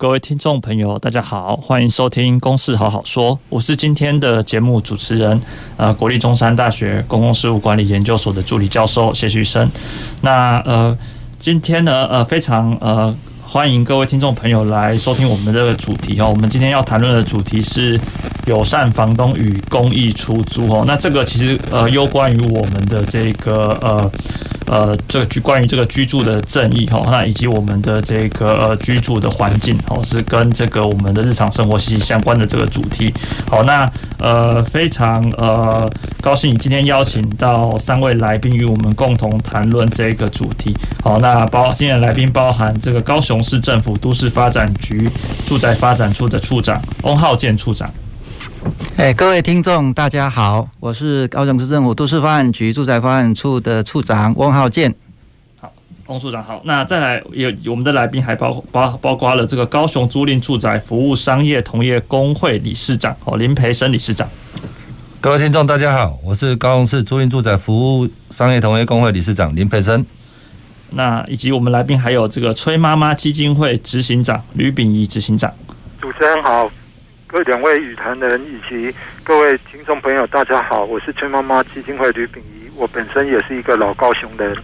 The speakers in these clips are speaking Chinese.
各位听众朋友，大家好，欢迎收听《公事好好说》，我是今天的节目主持人，呃，国立中山大学公共事务管理研究所的助理教授谢旭升。那呃，今天呢，呃，非常呃，欢迎各位听众朋友来收听我们的这个主题哦。我们今天要谈论的主题是友善房东与公益出租哦。那这个其实呃，攸关于我们的这个呃。呃，这个居关于这个居住的正义哈，那以及我们的这个呃居住的环境哦，是跟这个我们的日常生活息息相关的这个主题。好，那呃非常呃高兴今天邀请到三位来宾与我们共同谈论这个主题。好，那包今天的来宾包含这个高雄市政府都市发展局住宅发展处的处长翁浩建处长。哎，各位听众，大家好，我是高雄市政府都市发展局住宅发展处的处长翁浩建。好，翁处长好。那再来有我们的来宾还包包包括了这个高雄租赁住宅服务商业同业工会理事长哦林培生理事长。各位听众大家好，我是高雄市租赁住宅服务商业同业工会理事长林培生。那以及我们来宾还有这个崔妈妈基金会执行长吕炳仪执行长。主持人好。各位两位与谈人以及各位听众朋友，大家好，我是崔妈妈基金会吕秉仪，我本身也是一个老高雄人。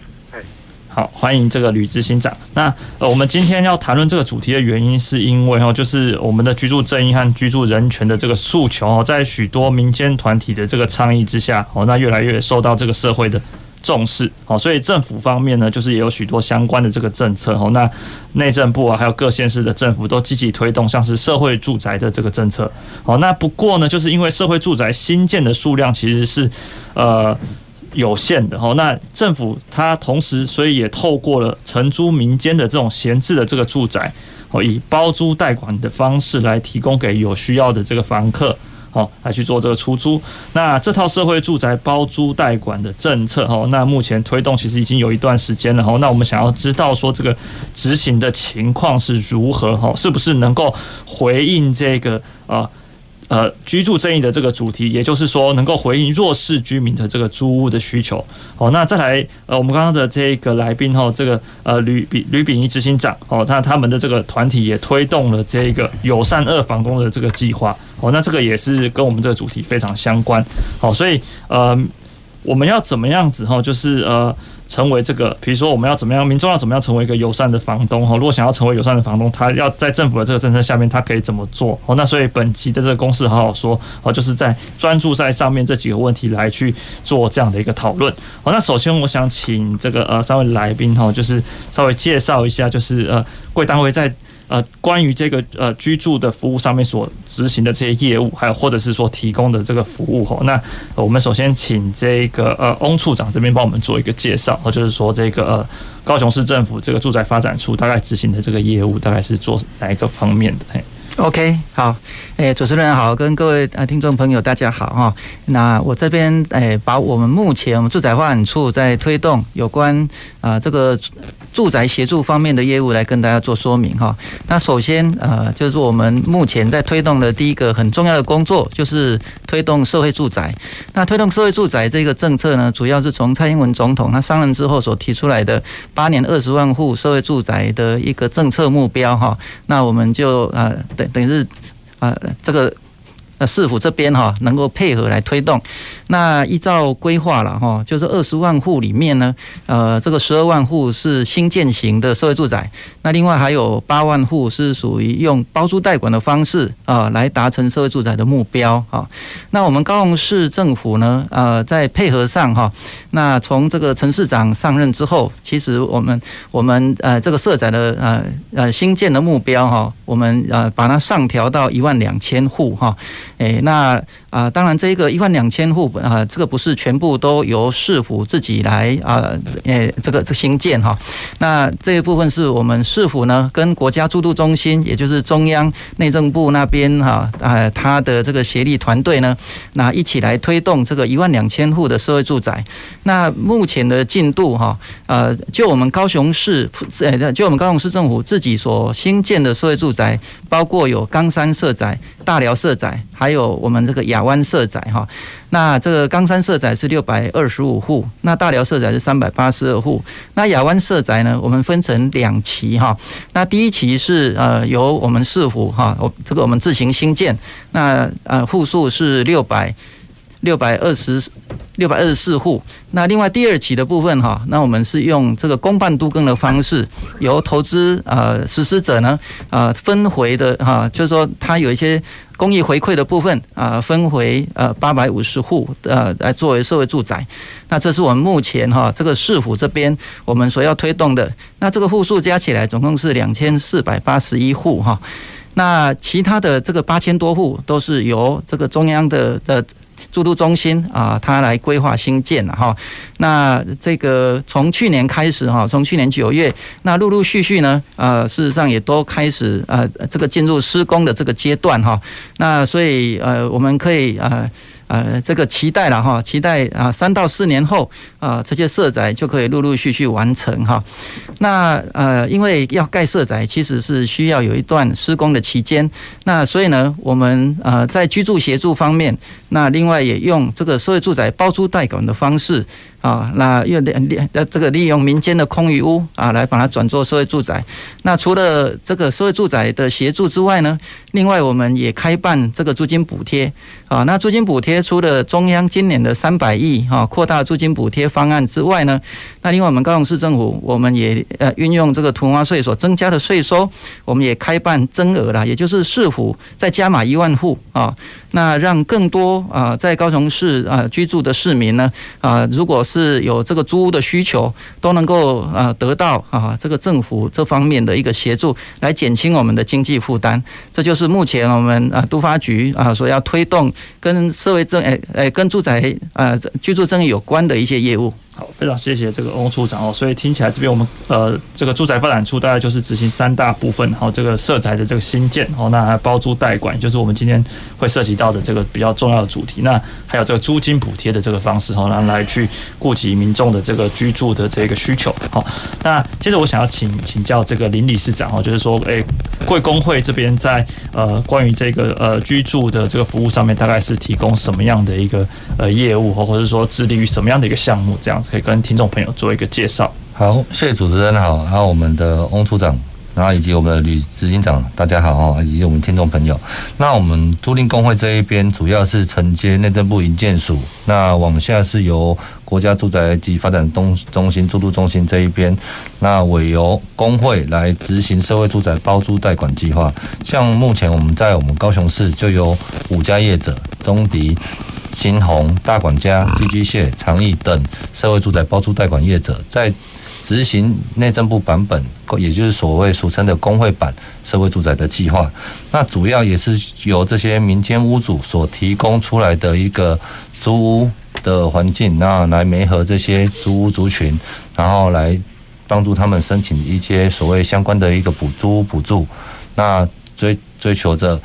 好，欢迎这个吕执行长。那呃，我们今天要谈论这个主题的原因，是因为哦，就是我们的居住正义和居住人权的这个诉求哦，在许多民间团体的这个倡议之下哦，那越来越受到这个社会的。重视好，所以政府方面呢，就是也有许多相关的这个政策哦。那内政部啊，还有各县市的政府都积极推动，像是社会住宅的这个政策。好，那不过呢，就是因为社会住宅新建的数量其实是呃有限的哦。那政府它同时，所以也透过了承租民间的这种闲置的这个住宅哦，以包租代管的方式来提供给有需要的这个房客。哦，来去做这个出租。那这套社会住宅包租代管的政策，哦，那目前推动其实已经有一段时间了。哦，那我们想要知道说这个执行的情况是如何？哦，是不是能够回应这个啊？呃居住正义的这个主题，也就是说，能够回应弱势居民的这个租屋的需求。好，那再来，呃，我们刚刚的这个来宾哈，这个呃吕吕炳仪执行长，哦，那他们的这个团体也推动了这个友善二房东的这个计划。哦，那这个也是跟我们这个主题非常相关。好，所以呃，我们要怎么样子哈，就是呃。成为这个，比如说我们要怎么样，民众要怎么样成为一个友善的房东哈？如果想要成为友善的房东，他要在政府的这个政策下面，他可以怎么做？哦，那所以本期的这个公式好好说哦，就是在专注在上面这几个问题来去做这样的一个讨论。好，那首先我想请这个呃三位来宾哈，就是稍微介绍一下，就是呃贵单位在。呃，关于这个呃居住的服务上面所执行的这些业务，还有或者是说提供的这个服务哈，那我们首先请这个呃翁处长这边帮我们做一个介绍，或就是说这个呃高雄市政府这个住宅发展处大概执行的这个业务大概是做哪一个方面的？嘿。OK，好，诶，主持人好，跟各位啊听众朋友大家好哈。那我这边诶，把我们目前我们住宅发展处在推动有关啊这个住宅协助方面的业务来跟大家做说明哈。那首先啊，就是我们目前在推动的第一个很重要的工作，就是推动社会住宅。那推动社会住宅这个政策呢，主要是从蔡英文总统他上任之后所提出来的八年二十万户社会住宅的一个政策目标哈。那我们就呃等。等于是啊，这个。那市府这边哈能够配合来推动，那依照规划了哈，就是二十万户里面呢，呃，这个十二万户是新建型的社会住宅，那另外还有八万户是属于用包租代管的方式啊来达成社会住宅的目标啊。那我们高雄市政府呢，呃，在配合上哈，那从这个陈市长上任之后，其实我们我们呃这个社宅的呃呃新建的目标哈，我们呃把它上调到一万两千户哈。诶，那啊，当然这一个一万两千户啊，这个不是全部都由市府自己来啊，诶，这个这新建哈。那这一部分是我们市府呢跟国家住都中心，也就是中央内政部那边哈，啊，他的这个协力团队呢，那一起来推动这个一万两千户的社会住宅。那目前的进度哈，呃，就我们高雄市，呃，就我们高雄市政府自己所新建的社会住宅，包括有冈山社宅、大寮社宅，还还有我们这个亚湾社宅哈。那这个冈山社宅是六百二十五户，那大寮社宅是三百八十二户。那亚湾社宅呢，我们分成两期哈。那第一期是呃由我们市府哈，我这个我们自行新建，那呃户数是六百六百二十。六百二十四户，那另外第二期的部分哈，那我们是用这个公办都更的方式，由投资呃实施者呢呃分回的哈，就是说它有一些公益回馈的部分啊，分回呃八百五十户呃来作为社会住宅，那这是我们目前哈这个市府这边我们所要推动的，那这个户数加起来总共是两千四百八十一户哈，那其他的这个八千多户都是由这个中央的的。住都中心啊，它来规划新建了哈。那这个从去年开始哈，从去年九月，那陆陆续续呢，呃，事实上也都开始呃，这个进入施工的这个阶段哈。那所以呃，我们可以呃。呃，这个期待了哈，期待啊，三到四年后啊，这些社宅就可以陆陆续续完成哈。那呃，因为要盖社宅，其实是需要有一段施工的期间。那所以呢，我们呃在居住协助方面，那另外也用这个社会住宅包租代管的方式。啊，那用利呃这个利用民间的空余屋啊，来把它转做社会住宅。那除了这个社会住宅的协助之外呢，另外我们也开办这个租金补贴啊。那租金补贴除了中央今年的三百亿哈扩大租金补贴方案之外呢，那另外我们高雄市政府我们也呃运用这个囤房税所增加的税收，我们也开办增额了，也就是市府再加码一万户啊。那让更多啊，在高雄市啊居住的市民呢啊，如果是是有这个租屋的需求，都能够啊得到啊这个政府这方面的一个协助，来减轻我们的经济负担。这就是目前我们啊都发局啊所要推动跟社会政诶诶跟住宅啊居住证有关的一些业务。好，非常谢谢这个翁处长哦。所以听起来这边我们呃这个住宅发展处大概就是执行三大部分，好，这个社宅的这个新建哦，那还包租代管，就是我们今天会涉及到的这个比较重要的主题。那还有这个租金补贴的这个方式哦，然后来去顾及民众的这个居住的这个需求。好，那接着我想要请请教这个林理事长哦，就是说，诶，贵工会这边在呃关于这个呃居住的这个服务上面，大概是提供什么样的一个呃业务，或或者说致力于什么样的一个项目这样子？可以跟听众朋友做一个介绍。好，谢谢主持人好，还有我们的翁处长，然后以及我们的吕执行长，大家好哈，以及我们听众朋友。那我们租赁工会这一边主要是承接内政部营建署，那往下是由国家住宅及发展东中心住都中心这一边，那委由工会来执行社会住宅包租代管计划。像目前我们在我们高雄市就有五家业者，中迪。新鸿、大管家、寄居蟹、长益等社会住宅包租代管业者，在执行内政部版本，也就是所谓俗称的工会版社会住宅的计划。那主要也是由这些民间屋主所提供出来的一个租屋的环境，那来媒合这些租屋族群，然后来帮助他们申请一些所谓相关的一个补租补助。那追追求着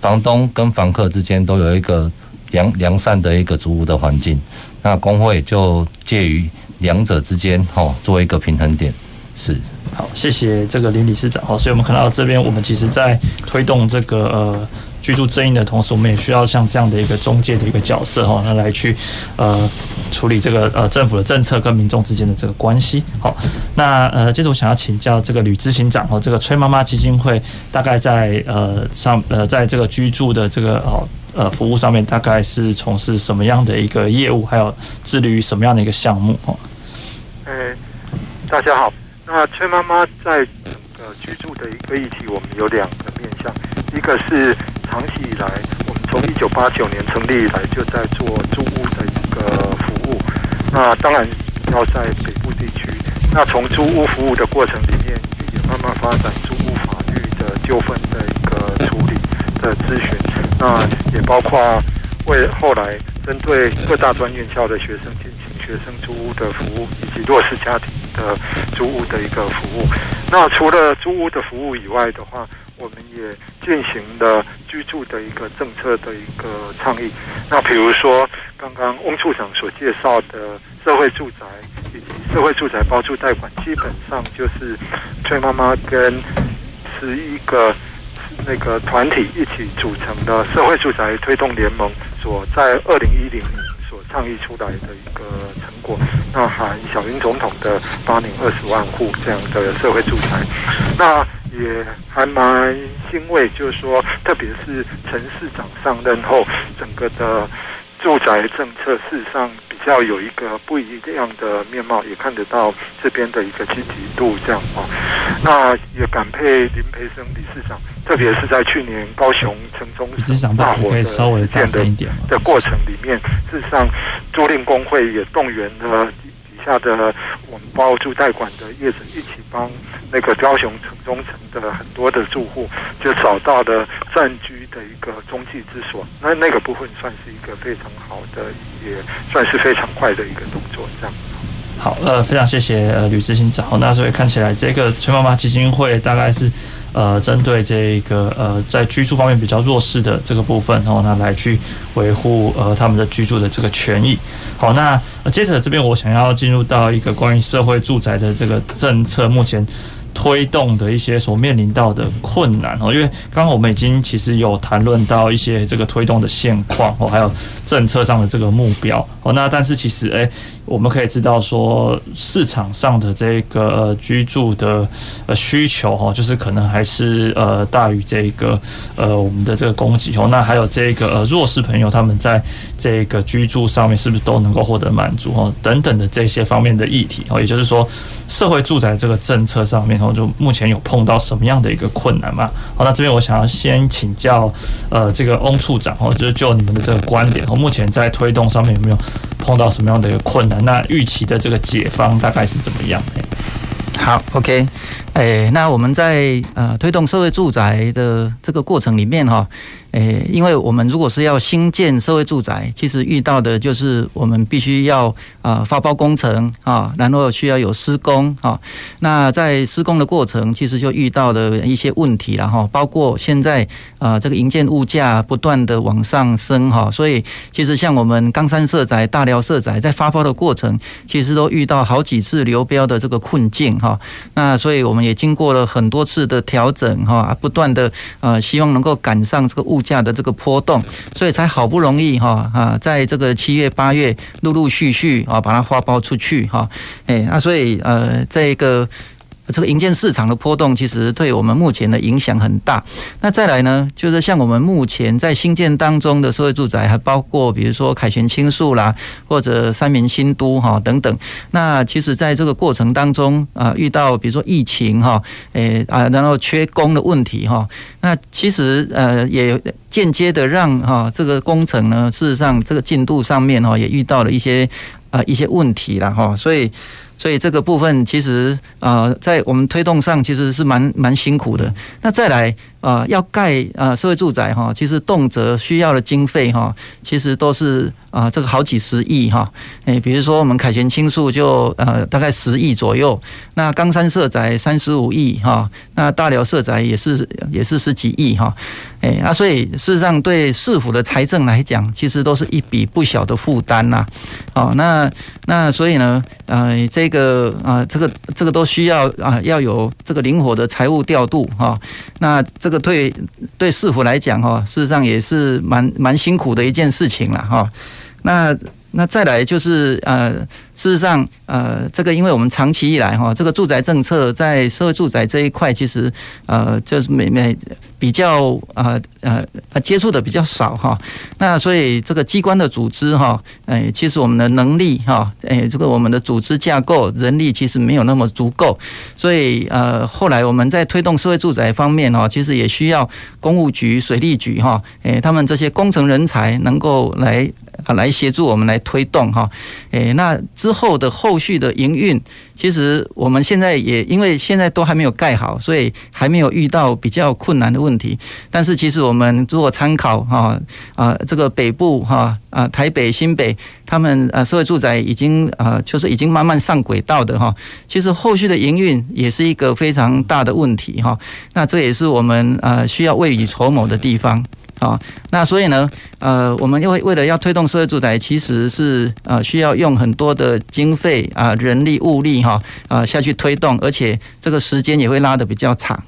房东跟房客之间都有一个。良良善的一个租屋的环境，那工会就介于两者之间，哈，做一个平衡点。是，好，谢谢这个林理事长。好，所以我们看到这边，我们其实在推动这个呃居住正义的同时，我们也需要像这样的一个中介的一个角色，哈，那来去呃处理这个呃政府的政策跟民众之间的这个关系。好，那呃接着我想要请教这个吕执行长哦，这个崔妈妈基金会大概在呃上呃在这个居住的这个哦。呃，服务上面大概是从事什么样的一个业务，还有致力于什么样的一个项目？哦，呃，大家好，那崔妈妈在整个居住的一个议题，我们有两个面向，一个是长期以来，我们从一九八九年成立以来就在做租屋的一个服务，那当然要在北部地区，那从租屋服务的过程里面，也慢慢发展租屋法律的纠纷的的咨询。那也包括为后来针对各大专院校的学生进行学生租屋的服务，以及弱势家庭的租屋的一个服务。那除了租屋的服务以外的话，我们也进行了居住的一个政策的一个倡议。那比如说刚刚翁处长所介绍的社会住宅以及社会住宅包租贷款，基本上就是崔妈妈跟十一个那个团体一起组成的社会住宅推动联盟，所在二零一零年所倡议出来的一个成果。那含小英总统的八年二十万户这样的社会住宅，那。也还蛮欣慰，就是说，特别是陈市长上任后，整个的住宅政策事实上比较有一个不一样的面貌，也看得到这边的一个积极度这样啊。那也感佩林培生理事长，特别是在去年高雄城中大火的建的的过程里面，事实上租赁工会也动员了。下的我们包租代管的业主一起帮那个高雄城中城的很多的住户，就找到了暂居的一个中继之所。那那个部分算是一个非常好的，也算是非常快的一个动作。这样。好，呃，非常谢谢呃吕执行长。那所以看起来这个崔妈妈基金会大概是。呃，针对这个呃，在居住方面比较弱势的这个部分，然后呢，来去维护呃他们的居住的这个权益。好，那接着这边我想要进入到一个关于社会住宅的这个政策，目前。推动的一些所面临到的困难哦，因为刚刚我们已经其实有谈论到一些这个推动的现况哦，还有政策上的这个目标哦。那但是其实诶，我们可以知道说市场上的这个居住的呃需求哦，就是可能还是呃大于这个呃我们的这个供给哦。那还有这个呃弱势朋友他们在这个居住上面是不是都能够获得满足哦？等等的这些方面的议题哦，也就是说社会住宅这个政策上面哦。就目前有碰到什么样的一个困难吗？好，那这边我想要先请教，呃，这个翁处长哦，就是就你们的这个观点，哦，目前在推动上面有没有碰到什么样的一个困难？那预期的这个解方大概是怎么样？好，OK，哎，那我们在呃推动社会住宅的这个过程里面哈。诶，因为我们如果是要新建社会住宅，其实遇到的就是我们必须要啊发包工程啊，然后需要有施工啊。那在施工的过程，其实就遇到的一些问题了哈，包括现在啊这个营建物价不断的往上升哈，所以其实像我们冈山社宅、大寮社宅在发包的过程，其实都遇到好几次流标的这个困境哈。那所以我们也经过了很多次的调整哈，不断的呃希望能够赶上这个物。价的这个波动，所以才好不容易哈啊，在这个七月八月陆陆续续啊，把它发包出去哈，哎，那所以呃，这个。这个营建市场的波动，其实对我们目前的影响很大。那再来呢，就是像我们目前在新建当中的社会住宅，还包括比如说凯旋青树啦，或者三明新都哈等等。那其实在这个过程当中啊，遇到比如说疫情哈，诶啊，然后缺工的问题哈，那其实呃也间接的让哈这个工程呢，事实上这个进度上面哈也遇到了一些啊一些问题了哈，所以。所以这个部分其实啊，在我们推动上其实是蛮蛮辛苦的。那再来啊，要盖啊社会住宅哈，其实动辄需要的经费哈，其实都是啊这个好几十亿哈。诶，比如说我们凯旋青树就呃大概十亿左右，那冈山社宅三十五亿哈，那大寮社宅也是也是十几亿哈。诶，啊，所以事实上对市府的财政来讲，其实都是一笔不小的负担呐。哦，那那所以呢，呃，这个啊，这个这个都需要啊，要有这个灵活的财务调度哈。那这这个对对市府来讲哈，事实上也是蛮蛮辛苦的一件事情了哈。那那再来就是呃。事实上，呃，这个因为我们长期以来哈，这个住宅政策在社会住宅这一块，其实呃，就是每每比较呃呃接触的比较少哈。那所以这个机关的组织哈，哎，其实我们的能力哈，哎，这个我们的组织架构人力其实没有那么足够，所以呃，后来我们在推动社会住宅方面哈，其实也需要公务局、水利局哈，哎，他们这些工程人才能够来啊来协助我们来推动哈，哎，那。之后的后续的营运，其实我们现在也因为现在都还没有盖好，所以还没有遇到比较困难的问题。但是其实我们如果参考哈啊这个北部哈啊台北新北他们啊社会住宅已经啊就是已经慢慢上轨道的哈，其实后续的营运也是一个非常大的问题哈。那这也是我们啊需要未雨绸缪的地方。啊，那所以呢，呃，我们又为为了要推动社会住宅，其实是呃需要用很多的经费啊、人力物力哈啊下去推动，而且这个时间也会拉得比较长，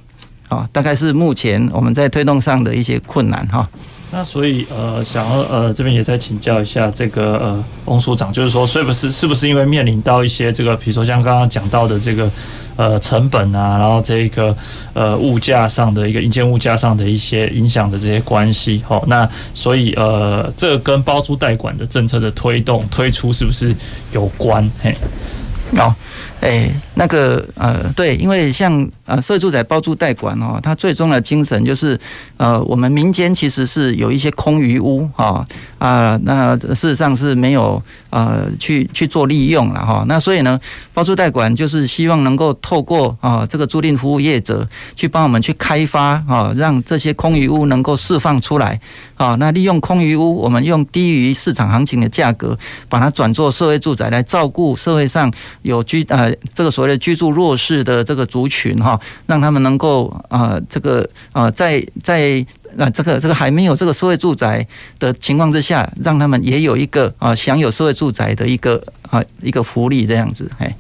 啊，大概是目前我们在推动上的一些困难哈。那所以呃，想要呃这边也再请教一下这个呃翁所长，就是说是不是是不是因为面临到一些这个，比如说像刚刚讲到的这个。呃，成本啊，然后这个呃物价上的一个营建物价上的一些影响的这些关系，好，那所以呃，这跟包租代管的政策的推动推出是不是有关？嘿，好。哎、那个呃，对，因为像呃，社会住宅包租代管哦，它最终的精神就是呃，我们民间其实是有一些空余屋哈啊，那事实上是没有呃去去做利用了哈。那所以呢，包租代管就是希望能够透过啊这个租赁服务业者去帮我们去开发啊，让这些空余屋能够释放出来啊。那利用空余屋，我们用低于市场行情的价格把它转做社会住宅来照顾社会上有居呃。这个所谓的居住弱势的这个族群哈，让他们能够啊，这个啊，在在那，这个这个还没有这个社会住宅的情况之下，让他们也有一个啊，享有社会住宅的一个啊一个福利这样子，哎。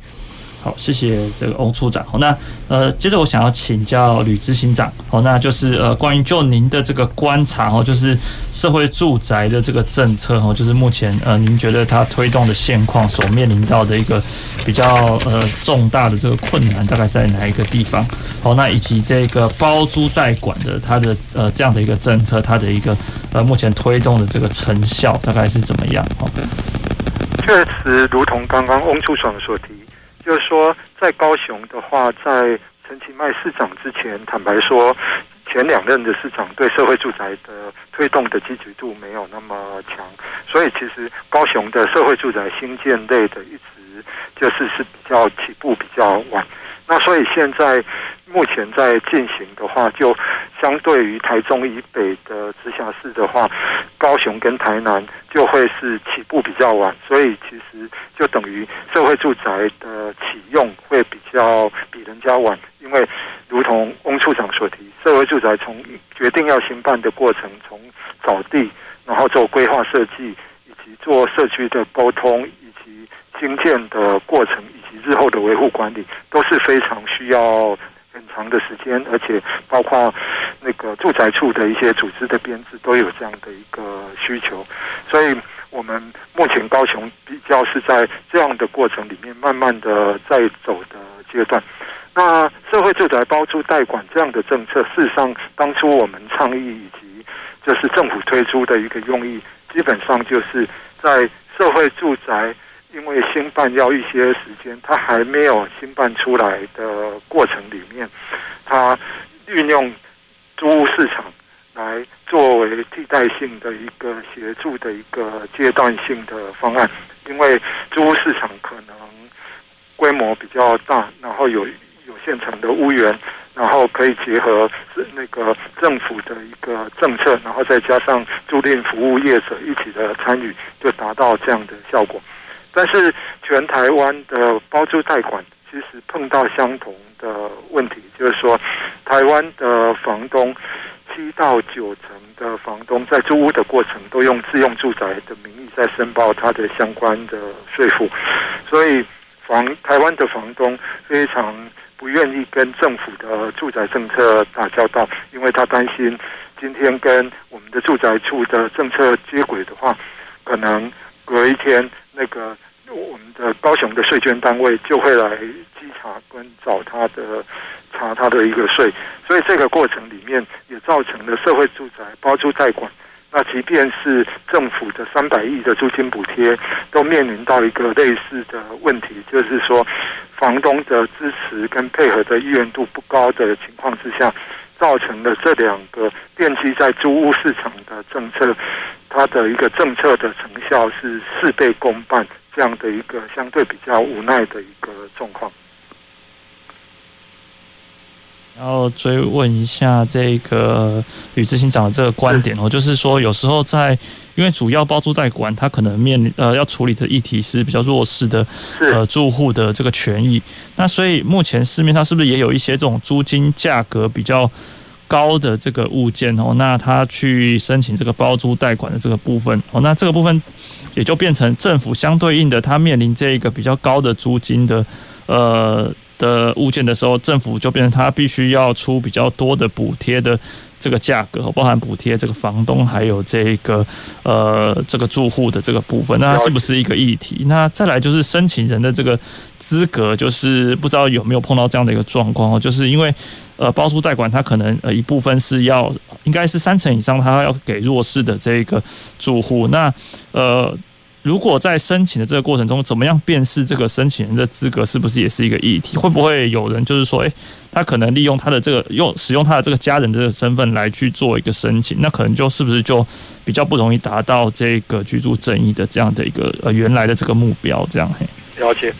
好，谢谢这个翁处长。好，那呃，接着我想要请教吕执行长。好，那就是呃，关于就您的这个观察哦，就是社会住宅的这个政策哦，就是目前呃，您觉得它推动的现况所面临到的一个比较呃重大的这个困难，大概在哪一个地方？好，那以及这个包租代管的它的呃这样的一个政策，它的一个呃目前推动的这个成效大概是怎么样？哦，确实，如同刚刚翁处长所提。就是说，在高雄的话，在陈其迈市长之前，坦白说，前两任的市长对社会住宅的推动的积极度没有那么强，所以其实高雄的社会住宅新建类的一直就是是比较起步比较晚。那所以现在目前在进行的话，就相对于台中以北的直辖市的话，高雄跟台南就会是起步比较晚，所以其实就等于社会住宅的启用会比较比人家晚，因为如同翁处长所提，社会住宅从决定要兴办的过程，从找地，然后做规划设计，以及做社区的沟通，以及兴建的过程。日后的维护管理都是非常需要很长的时间，而且包括那个住宅处的一些组织的编制都有这样的一个需求，所以我们目前高雄比较是在这样的过程里面慢慢的在走的阶段。那社会住宅包租代管这样的政策，事实上当初我们倡议以及就是政府推出的一个用意，基本上就是在社会住宅。因为新办要一些时间，它还没有新办出来的过程里面，它运用租屋市场来作为替代性的一个协助的一个阶段性的方案。因为租屋市场可能规模比较大，然后有有现成的屋源，然后可以结合那个政府的一个政策，然后再加上租赁服务业者一起的参与，就达到这样的效果。但是全台湾的包租代管其实碰到相同的问题，就是说，台湾的房东七到九成的房东在租屋的过程都用自用住宅的名义在申报他的相关的税负，所以房台湾的房东非常不愿意跟政府的住宅政策打交道，因为他担心今天跟我们的住宅处的政策接轨的话，可能隔一天。那个我们的高雄的税捐单位就会来稽查跟找他的查他的一个税，所以这个过程里面也造成了社会住宅包租代管。那即便是政府的三百亿的租金补贴，都面临到一个类似的问题，就是说房东的支持跟配合的意愿度不高的情况之下，造成了这两个奠基在租屋市场的政策。它的一个政策的成效是事倍功半，这样的一个相对比较无奈的一个状况。然后追问一下这个吕志新长的这个观点哦，就是说有时候在因为主要包租代管，他可能面临呃要处理的议题是比较弱势的呃住户的这个权益，那所以目前市面上是不是也有一些这种租金价格比较高的这个物件哦？那他去申请这个包租贷款的这个部分哦，那这个部分也就变成政府相对应的，他面临这个比较高的租金的呃。的物件的时候，政府就变成他必须要出比较多的补贴的这个价格，包含补贴这个房东还有这个呃这个住户的这个部分，那是不是一个议题？那再来就是申请人的这个资格，就是不知道有没有碰到这样的一个状况哦，就是因为呃包租代管，它可能呃一部分是要应该是三成以上，他要给弱势的这个住户，那呃。如果在申请的这个过程中，怎么样辨识这个申请人的资格是不是也是一个议题？会不会有人就是说，诶，他可能利用他的这个用使用他的这个家人的这个身份来去做一个申请，那可能就是不是就比较不容易达到这个居住正义的这样的一个呃原来的这个目标？这样嘿，了解。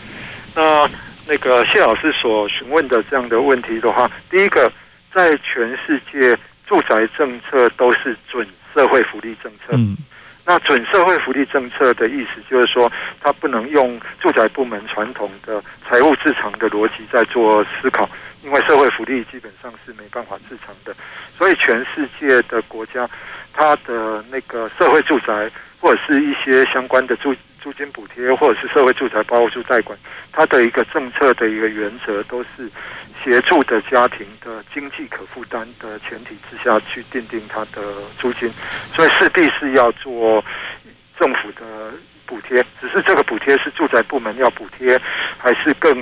那那个谢老师所询问的这样的问题的话，第一个，在全世界住宅政策都是准社会福利政策。嗯。那准社会福利政策的意思就是说，它不能用住宅部门传统的财务自偿的逻辑在做思考，因为社会福利基本上是没办法自偿的。所以全世界的国家，它的那个社会住宅或者是一些相关的住租金补贴，或者是社会住宅包括住代管，它的一个政策的一个原则都是。协助的家庭的经济可负担的前提之下去定定它的租金，所以势必是要做政府的补贴。只是这个补贴是住宅部门要补贴，还是更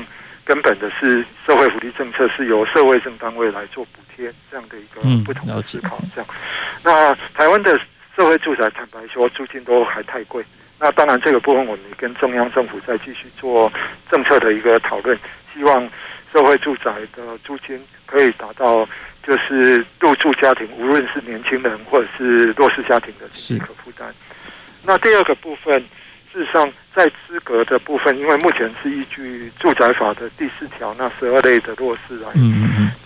根本的是社会福利政策是由社会政单位来做补贴这样的一个不同的思考。这样，那台湾的社会住宅坦白说租金都还太贵。那当然这个部分我们跟中央政府再继续做政策的一个讨论，希望。社会住宅的租金可以达到，就是入住家庭，无论是年轻人或者是弱势家庭的经济可负担。那第二个部分，事实上在资格的部分，因为目前是依据住宅法的第四条那十二类的弱势来，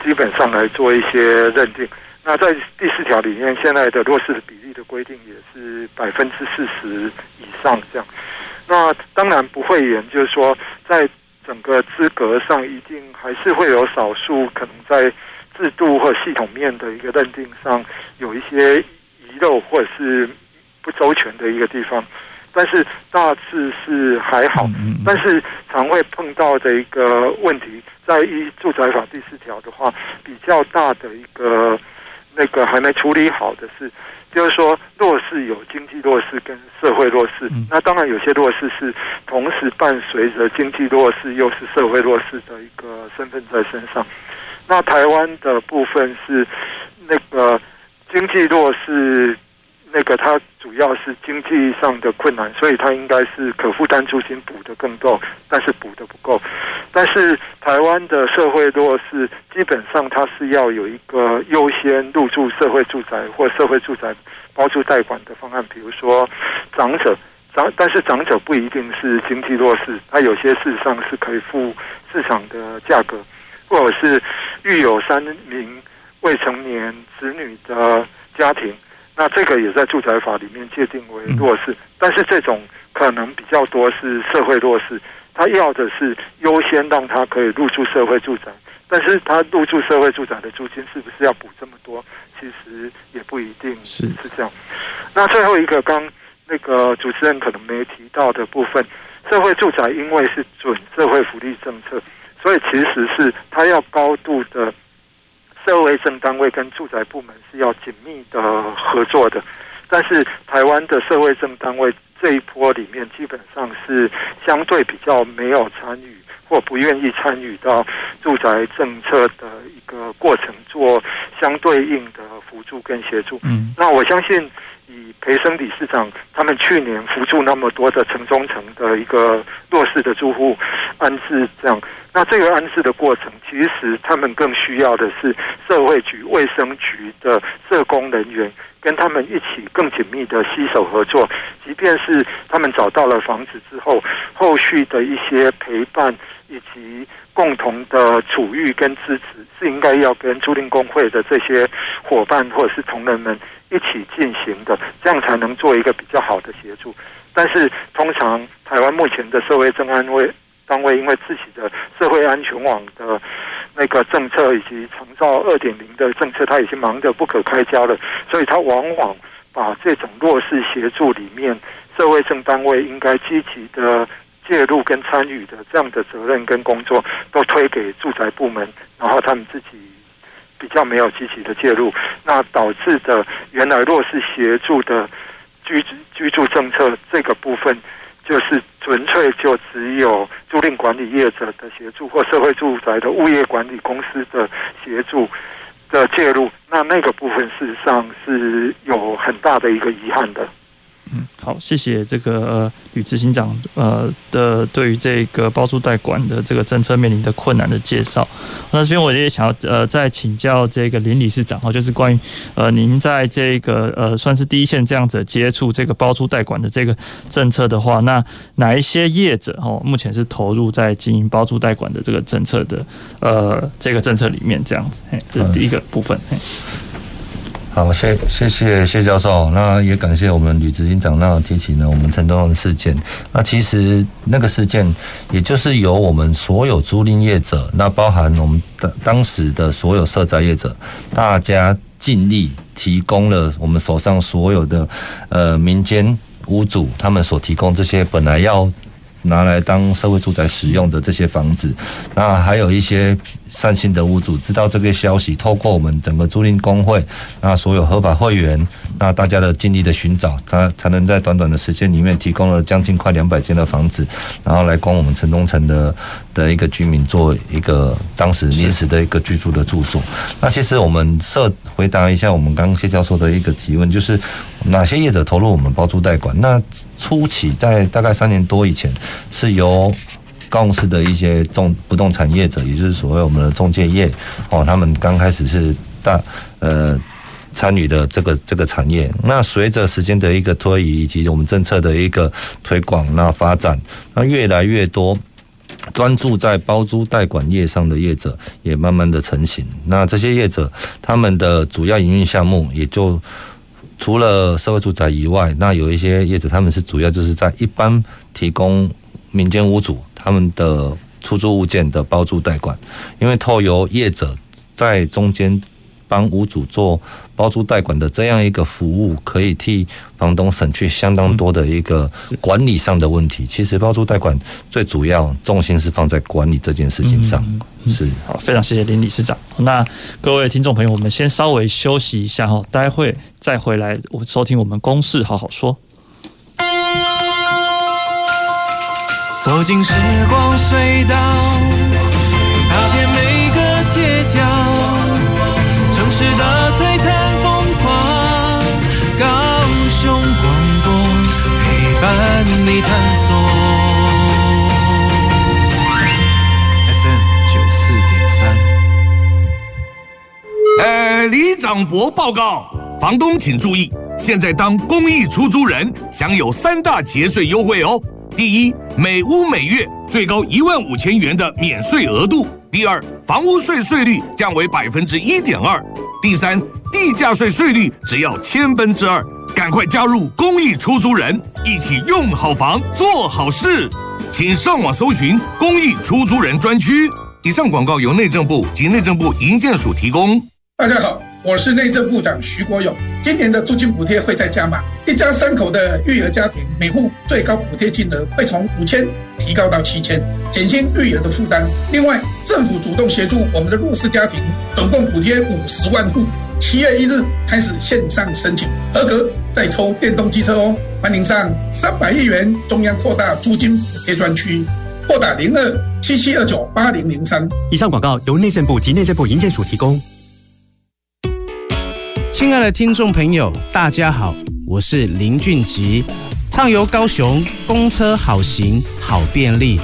基本上来做一些认定。那在第四条里面，现在的弱势的比例的规定也是百分之四十以上这样。那当然不会言，就是说在。整个资格上一定还是会有少数可能在制度或系统面的一个认定上有一些遗漏或者是不周全的一个地方，但是大致是还好。但是常会碰到的一个问题，在一住宅法第四条的话，比较大的一个那个还没处理好的是。就是说，弱势有经济弱势跟社会弱势，那当然有些弱势是同时伴随着经济弱势又是社会弱势的一个身份在身上。那台湾的部分是那个经济弱势。那个他主要是经济上的困难，所以他应该是可负担租金补的更多，但是补的不够。但是台湾的社会弱势，基本上他是要有一个优先入住社会住宅或社会住宅包租代管的方案，比如说长者长，但是长者不一定是经济弱势，他有些事实上是可以付市场的价格，或者是育有三名未成年子女的家庭。那这个也在住宅法里面界定为弱势，但是这种可能比较多是社会弱势，他要的是优先让他可以入住社会住宅，但是他入住社会住宅的租金是不是要补这么多？其实也不一定是是这样。那最后一个刚那个主持人可能没提到的部分，社会住宅因为是准社会福利政策，所以其实是他要高度的。社会政单位跟住宅部门是要紧密的合作的，但是台湾的社会政单位这一波里面，基本上是相对比较没有参与或不愿意参与到住宅政策的一个过程，做相对应的辅助跟协助。嗯，那我相信以培生理事长他们去年扶助那么多的城中城的一个弱势的住户安置这样。那这个安置的过程，其实他们更需要的是社会局、卫生局的社工人员跟他们一起更紧密的携手合作。即便是他们找到了房子之后，后续的一些陪伴以及共同的处遇跟支持，是应该要跟租赁公会的这些伙伴或者是同仁们一起进行的，这样才能做一个比较好的协助。但是，通常台湾目前的社会正安卫单位，因为自己的社会安全网的那个政策以及长照二点零的政策，他已经忙得不可开交了，所以他往往把这种弱势协助里面，社会正单位应该积极的介入跟参与的这样的责任跟工作，都推给住宅部门，然后他们自己比较没有积极的介入，那导致的原来弱势协助的。居居住政策这个部分，就是纯粹就只有租赁管理业者的协助，或社会住宅的物业管理公司的协助的介入，那那个部分事实上是有很大的一个遗憾的。嗯，好，谢谢这个呃吕执行长呃的对于这个包租代管的这个政策面临的困难的介绍。那这边我也想要呃再请教这个林理事长哈，就是关于呃您在这个呃算是第一线这样子接触这个包租代管的这个政策的话，那哪一些业者哦目前是投入在经营包租代管的这个政策的呃这个政策里面这样子？嘿，这是第一个部分。嘿。好，谢谢谢谢教授，那也感谢我们吕执行长那提起呢我们陈东的事件。那其实那个事件，也就是由我们所有租赁业者，那包含我们当当时的所有社宅业者，大家尽力提供了我们手上所有的呃民间屋主，他们所提供这些本来要拿来当社会住宅使用的这些房子，那还有一些。善心的屋主知道这个消息，透过我们整个租赁工会，那所有合法会员，那大家的尽力的寻找，才才能在短短的时间里面提供了将近快两百间的房子，然后来供我们城东城的的一个居民做一个当时临时的一个居住的住所。那其实我们设回答一下我们刚刚谢教授的一个提问，就是哪些业者投入我们包租代管？那初期在大概三年多以前，是由公司的一些重不动产业者，也就是所谓我们的中介业哦，他们刚开始是大呃参与的这个这个产业。那随着时间的一个推移，以及我们政策的一个推广，那发展，那越来越多专注在包租代管业上的业者也慢慢的成型。那这些业者他们的主要营运项目，也就除了社会住宅以外，那有一些业者他们是主要就是在一般提供民间屋主。他们的出租物件的包租代管，因为透由业者在中间帮屋主做包租代管的这样一个服务，可以替房东省去相当多的一个管理上的问题。其实包租代管最主要重心是放在管理这件事情上。是，好，非常谢谢林理事长。那各位听众朋友，我们先稍微休息一下哈，待会再回来我收听我们公事好好说。走进时光隧道，踏遍城市的璀璨疯狂。高雄广播陪伴你探索。FM 九四点三。呃，里长博报告，房东请注意，现在当公益出租人享有三大节税优惠哦。第一，每屋每月最高一万五千元的免税额度；第二，房屋税税率降为百分之一点二；第三，地价税税率只要千分之二。赶快加入公益出租人，一起用好房做好事，请上网搜寻公益出租人专区。以上广告由内政部及内政部营建署提供。大家好。我是内政部长徐国勇。今年的租金补贴会再加码，一家三口的育儿家庭每户最高补贴金额会从五千提高到七千，减轻育儿的负担。另外，政府主动协助我们的弱势家庭，总共补贴五十万户。七月一日开始线上申请，合格再抽电动机车哦。欢迎上三百亿元中央扩大租金补贴专区，拨打零二七七二九八零零三。以上广告由内政部及内政部营建署提供。亲爱的听众朋友，大家好，我是林俊吉。畅游高雄，公车好行好便利，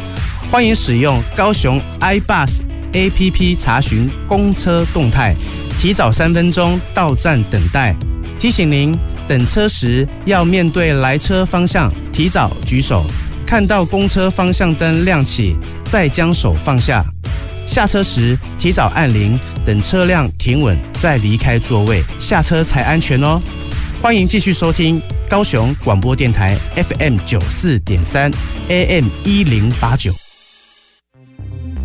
欢迎使用高雄 iBus APP 查询公车动态，提早三分钟到站等待。提醒您，等车时要面对来车方向，提早举手。看到公车方向灯亮起，再将手放下。下车时提早按铃，等车辆停稳再离开座位，下车才安全哦。欢迎继续收听高雄广播电台 FM 九四点三 AM 一零八九。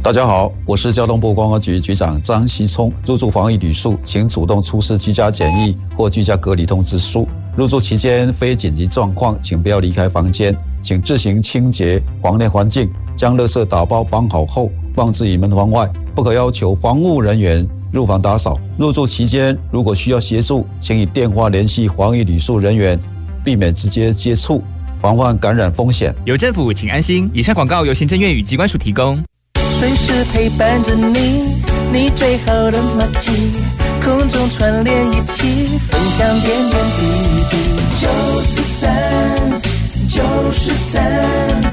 大家好，我是交通部观光局局长张锡聪。入住防疫旅宿，请主动出示居家检疫或居家隔离通知书。入住期间非紧急状况，请不要离开房间，请自行清洁房内环境，将垃圾打包绑好后放置于门房外，不可要求防务人员。入房打扫，入住期间如果需要协助，请以电话联系防疫旅宿人员，避免直接接触，防范感染风险。有政府，请安心。以上广告由行政院与机关署提供。随时陪伴着你，你最好的默契，空中串联一起，分享点点滴滴。九十三，九十三，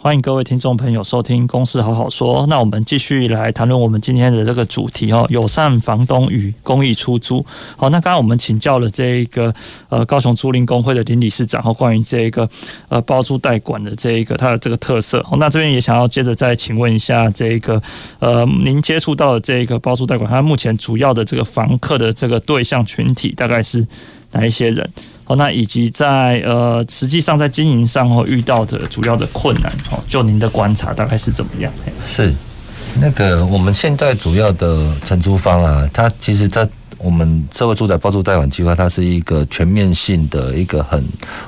欢迎各位听众朋友收听《公司好好说》。那我们继续来谈论我们今天的这个主题哦，友善房东与公益出租。好，那刚刚我们请教了这一个呃高雄租赁公会的林理事长，和关于这一个呃包租代管的这一个它的这个特色。那这边也想要接着再请问一下，这一个呃您接触到的这一个包租代管，它目前主要的这个房客的这个对象群体大概是哪一些人？哦，那以及在呃，实际上在经营上哦遇到的主要的困难哦，就您的观察大概是怎么样？是那个我们现在主要的承租方啊，它其实，在我们社会住宅包租贷款计划，它是一个全面性的一个很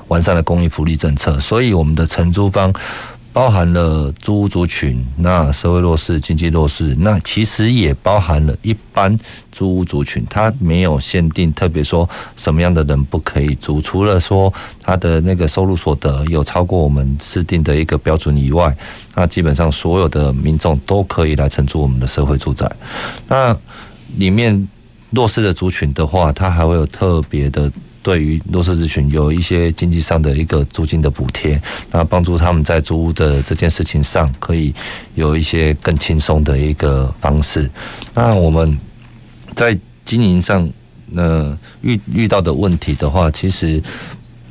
完善的公益福利政策，所以我们的承租方。包含了租屋族群，那社会弱势、经济弱势，那其实也包含了一般租屋族群。它没有限定，特别说什么样的人不可以租，除了说他的那个收入所得有超过我们制定的一个标准以外，那基本上所有的民众都可以来承租我们的社会住宅。那里面弱势的族群的话，它还会有特别的。对于弱势族群有一些经济上的一个租金的补贴，那帮助他们在租屋的这件事情上可以有一些更轻松的一个方式。那我们在经营上，呃，遇遇到的问题的话，其实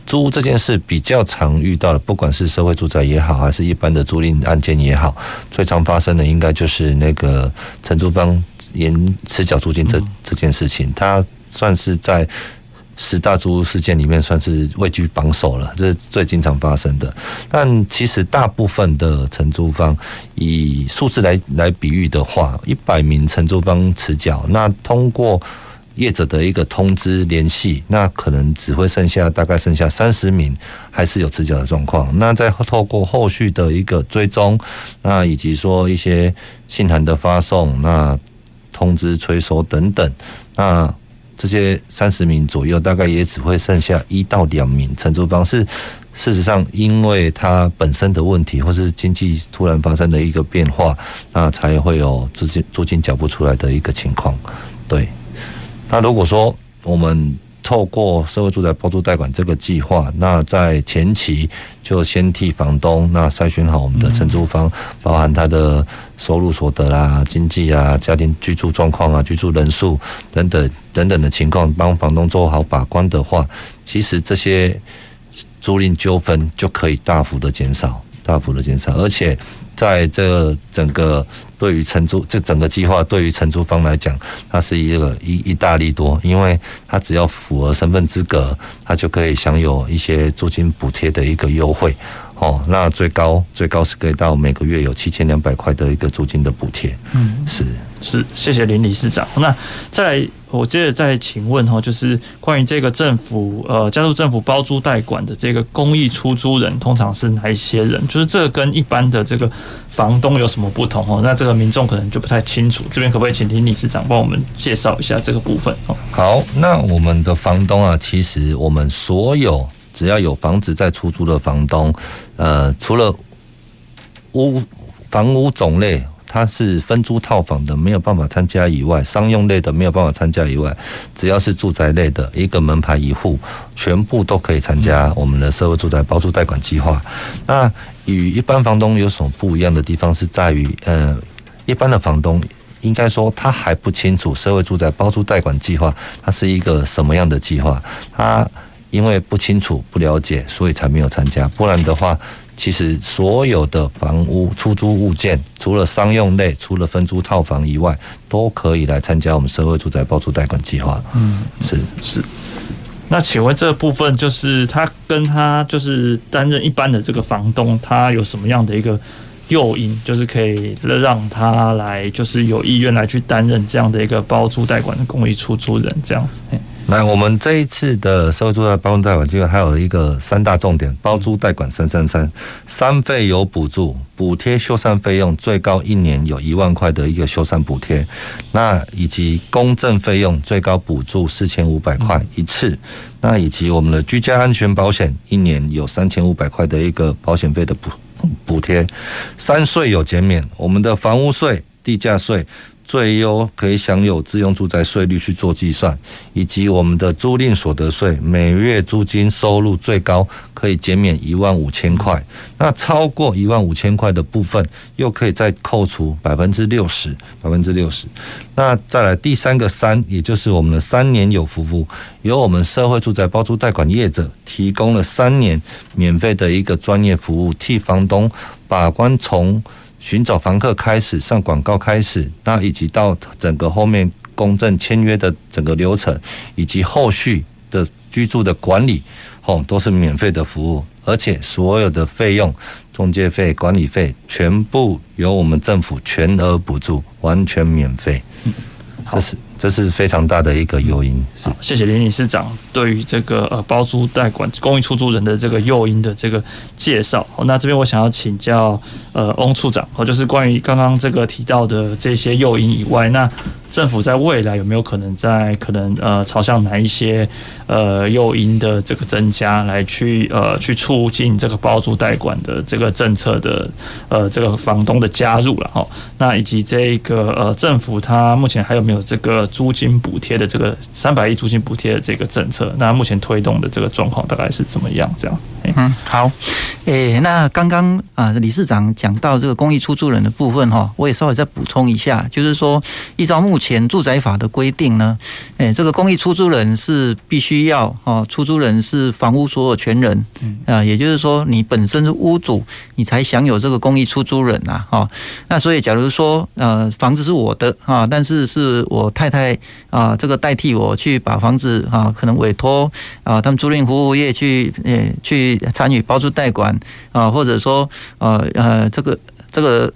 租屋这件事比较常遇到的，不管是社会住宅也好，还是一般的租赁案件也好，最常发生的应该就是那个承租方延迟缴租金这这件事情，它算是在。十大租屋事件里面算是位居榜首了，这是最经常发生的。但其实大部分的承租方，以数字来来比喻的话，一百名承租方持缴，那通过业者的一个通知联系，那可能只会剩下大概剩下三十名还是有持缴的状况。那再透过后续的一个追踪，那以及说一些信函的发送，那通知催收等等，那。这些三十名左右，大概也只会剩下一到两名承租方是，事实上，因为他本身的问题，或是经济突然发生的一个变化，那才会有租金租金缴不出来的一个情况。对，那如果说我们。透过社会住宅包租代管这个计划，那在前期就先替房东那筛选好我们的承租方，包含他的收入所得啦、经济啊、家庭居住状况啊、居住人数等等等等的情况，帮房东做好把关的话，其实这些租赁纠纷就可以大幅的减少，大幅的减少，而且。在这整个对于承租这整个计划对于承租方来讲，它是一个一一大利多，因为他只要符合身份资格，他就可以享有一些租金补贴的一个优惠。哦，那最高最高是可以到每个月有七千两百块的一个租金的补贴。嗯，是是，谢谢林理事长。那再来，我接着再请问哈，就是关于这个政府呃加入政府包租代管的这个公益出租人，通常是哪一些人？就是这个跟一般的这个房东有什么不同哦？那这个民众可能就不太清楚，这边可不可以请林理事长帮我们介绍一下这个部分哦？好，那我们的房东啊，其实我们所有。只要有房子在出租的房东，呃，除了屋房屋种类它是分租套房的，没有办法参加以外，商用类的没有办法参加以外，只要是住宅类的，一个门牌一户，全部都可以参加我们的社会住宅包租贷款计划。那与一般房东有什么不一样的地方？是在于，呃，一般的房东应该说他还不清楚社会住宅包租代管计划它是一个什么样的计划，他。因为不清楚、不了解，所以才没有参加。不然的话，其实所有的房屋出租物件，除了商用类、除了分租套房以外，都可以来参加我们社会住宅包租贷款计划。嗯，是是。那请问这部分，就是他跟他就是担任一般的这个房东，他有什么样的一个诱因，就是可以让他来，就是有意愿来去担任这样的一个包租代管的公益出租人这样子？来，我们这一次的社会住宅包租贷款计划还有一个三大重点：包租贷款三三三，三费有补助，补贴修缮费用最高一年有一万块的一个修缮补贴，那以及公证费用最高补助四千五百块一次，那以及我们的居家安全保险一年有三千五百块的一个保险费的补补贴，三税有减免，我们的房屋税、地价税。最优可以享有自用住宅税率去做计算，以及我们的租赁所得税，每月租金收入最高可以减免一万五千块，那超过一万五千块的部分，又可以再扣除百分之六十，百分之六十。那再来第三个三，也就是我们的三年有服务，由我们社会住宅包租贷款业者提供了三年免费的一个专业服务，替房东把关从。寻找房客开始上广告开始，那以及到整个后面公证签约的整个流程，以及后续的居住的管理，哦都是免费的服务，而且所有的费用、中介费、管理费全部由我们政府全额补助，完全免费。嗯，这是这是非常大的一个诱因。是，谢谢林理事长对于这个呃包租代管公益出租人的这个诱因的这个介绍。那这边我想要请教。呃，翁处长，哦，就是关于刚刚这个提到的这些诱因以外，那政府在未来有没有可能在可能呃朝向哪一些呃诱因的这个增加，来去呃去促进这个包租代管的这个政策的呃这个房东的加入了哈？那以及这个呃政府它目前还有没有这个租金补贴的这个三百亿租金补贴的这个政策？那目前推动的这个状况大概是怎么样？这样子？嗯，好，诶、欸，那刚刚啊理事长。讲到这个公益出租人的部分哈，我也稍微再补充一下，就是说，依照目前住宅法的规定呢，诶，这个公益出租人是必须要哦，出租人是房屋所有权人，啊，也就是说，你本身是屋主，你才享有这个公益出租人呐，哈。那所以，假如说呃，房子是我的啊，但是是我太太啊，这个代替我去把房子啊，可能委托啊，他们租赁服务业去呃去参与包租代管啊，或者说呃呃。这个这个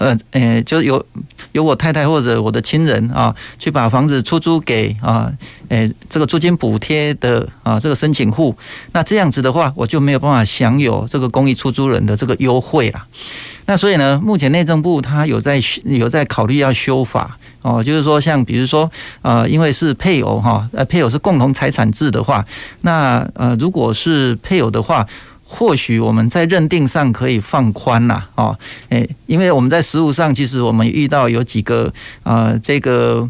呃呃，就由由我太太或者我的亲人啊，去把房子出租给啊，诶，这个租金补贴的啊，这个申请户，那这样子的话，我就没有办法享有这个公益出租人的这个优惠了。那所以呢，目前内政部他有在有在考虑要修法哦，就是说像比如说呃，因为是配偶哈，呃，配偶是共同财产制的话，那呃，如果是配偶的话。或许我们在认定上可以放宽啦，哦，诶，因为我们在实务上，其实我们遇到有几个呃，这个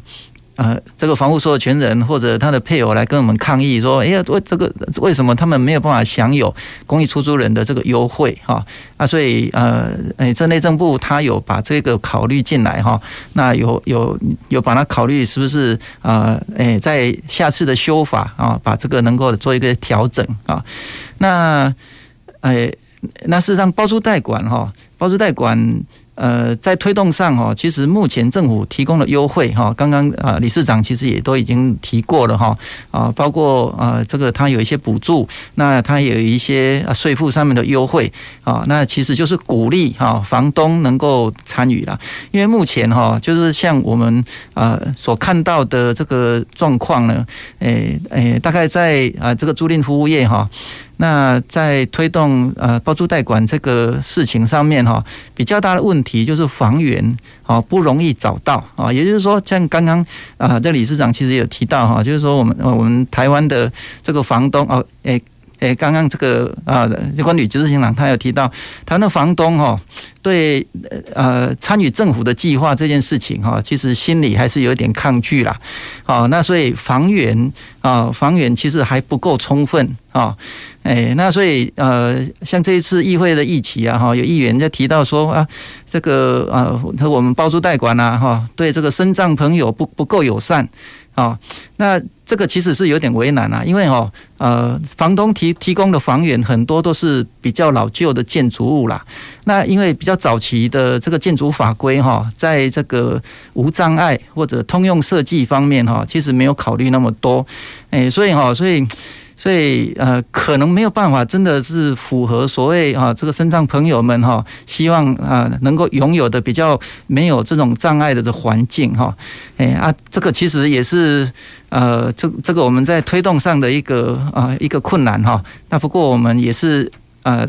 呃，这个房屋所有权人或者他的配偶来跟我们抗议说，哎呀，为这个为什么他们没有办法享有公益出租人的这个优惠哈？啊，所以呃，诶，这内政部他有把这个考虑进来哈，那有有有把它考虑是不是啊？诶，在下次的修法啊，把这个能够做一个调整啊，那。哎，那事实上包租代管哈，包租代管呃，在推动上哈，其实目前政府提供的优惠哈，刚刚啊理事长其实也都已经提过了哈啊，包括啊这个他有一些补助，那他有一些税负上面的优惠啊，那其实就是鼓励哈房东能够参与了，因为目前哈就是像我们啊所看到的这个状况呢，诶诶，大概在啊这个租赁服务业哈。那在推动呃包租代管这个事情上面哈，比较大的问题就是房源啊不容易找到啊，也就是说像刚刚啊这理事长其实有提到哈，就是说我们我们台湾的这个房东哦诶。诶，刚刚这个啊，这关于执行长他有提到，他那房东哈，对呃参与政府的计划这件事情哈，其实心里还是有点抗拒啦。好，那所以房源啊，房源其实还不够充分啊。诶，那所以呃，像这一次议会的议题啊，哈，有议员在提到说啊，这个啊，他我们包租代管啊，哈，对这个身障朋友不不够友善。啊，那这个其实是有点为难啊，因为哦，呃，房东提提供的房源很多都是比较老旧的建筑物啦。那因为比较较早期的这个建筑法规哈，在这个无障碍或者通用设计方面哈，其实没有考虑那么多，诶，所以哈，所以。所以呃，可能没有办法，真的是符合所谓啊，这个身障朋友们哈，希望啊能够拥有的比较没有这种障碍的这环境哈。哎啊，这个其实也是呃，这这个我们在推动上的一个啊一个困难哈。那不过我们也是呃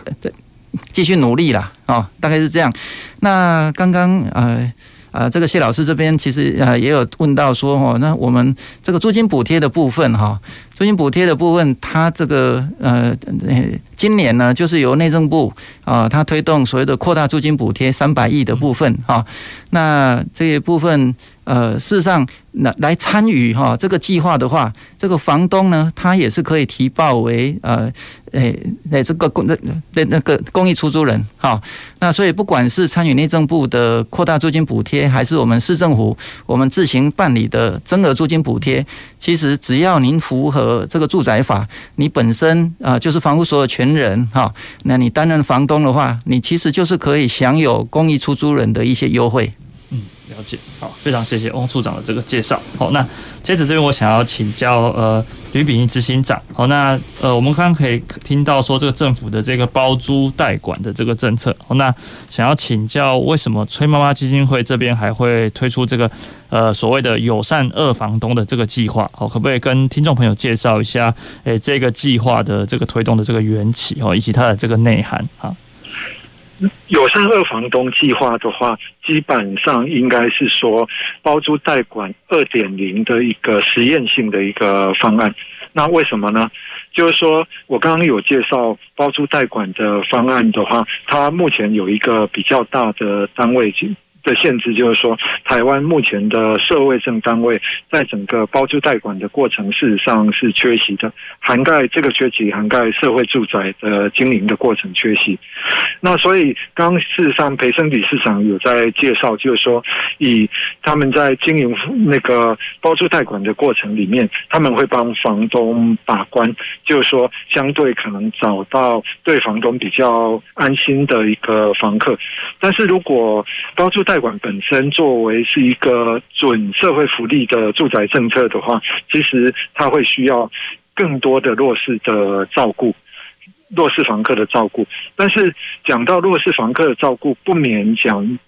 继续努力啦啊，大概是这样。那刚刚呃。呃，这个谢老师这边其实呃也有问到说哦，那我们这个租金补贴的部分哈，租金补贴的部分，它这个呃，今年呢就是由内政部啊，它推动所谓的扩大租金补贴三百亿的部分哈，那这一部分。呃，事实上，来来参与哈这个计划的话，这个房东呢，他也是可以提报为呃，诶诶，这个公那那那个公益出租人哈。那所以，不管是参与内政部的扩大租金补贴，还是我们市政府我们自行办理的增额租金补贴，其实只要您符合这个住宅法，你本身啊就是房屋所有权人哈，那你担任房东的话，你其实就是可以享有公益出租人的一些优惠。了解，好，非常谢谢翁处长的这个介绍。好，那接着这边我想要请教呃吕秉义执行长。好，那呃我们刚刚可以听到说这个政府的这个包租代管的这个政策。好，那想要请教为什么崔妈妈基金会这边还会推出这个呃所谓的友善二房东的这个计划？好，可不可以跟听众朋友介绍一下？诶，这个计划的这个推动的这个缘起哦，以及它的这个内涵啊？有三二房东计划的话，基本上应该是说包租代管二点零的一个实验性的一个方案。那为什么呢？就是说我刚刚有介绍包租代管的方案的话，它目前有一个比较大的单位的限制就是说，台湾目前的社会证单位在整个包租代管的过程，事实上是缺席的，涵盖这个缺席，涵盖社会住宅的经营的过程缺席。那所以，刚事实上培生理事长有在介绍，就是说，以他们在经营那个包租代管的过程里面，他们会帮房东把关，就是说，相对可能找到对房东比较安心的一个房客。但是如果包租代管本身作为是一个准社会福利的住宅政策的话，其实它会需要更多的弱势的照顾，弱势房客的照顾。但是讲到弱势房客的照顾，不免讲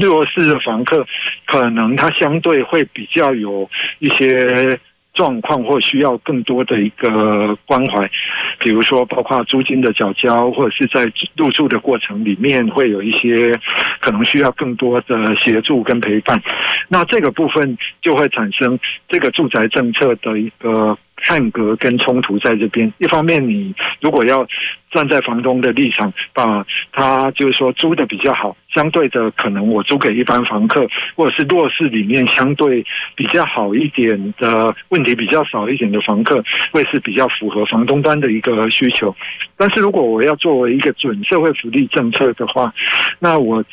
弱势的房客可能他相对会比较有一些。状况或需要更多的一个关怀，比如说包括租金的缴交，或者是在入住的过程里面会有一些可能需要更多的协助跟陪伴，那这个部分就会产生这个住宅政策的一个。看隔跟冲突在这边，一方面你如果要站在房东的立场，把他就是说租的比较好，相对的可能我租给一般房客，或者是弱势里面相对比较好一点的问题比较少一点的房客，会是比较符合房东端的一个需求。但是如果我要作为一个准社会福利政策的话，那我。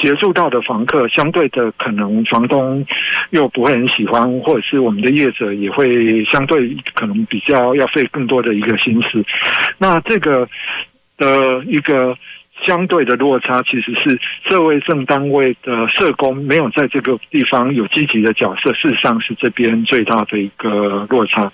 协助到的房客，相对的可能房东又不会很喜欢，或者是我们的业者也会相对可能比较要费更多的一个心思。那这个的一个相对的落差其实是社会正单位的社工没有在这个地方有积极的角色，事实上是这边最大的一个落差。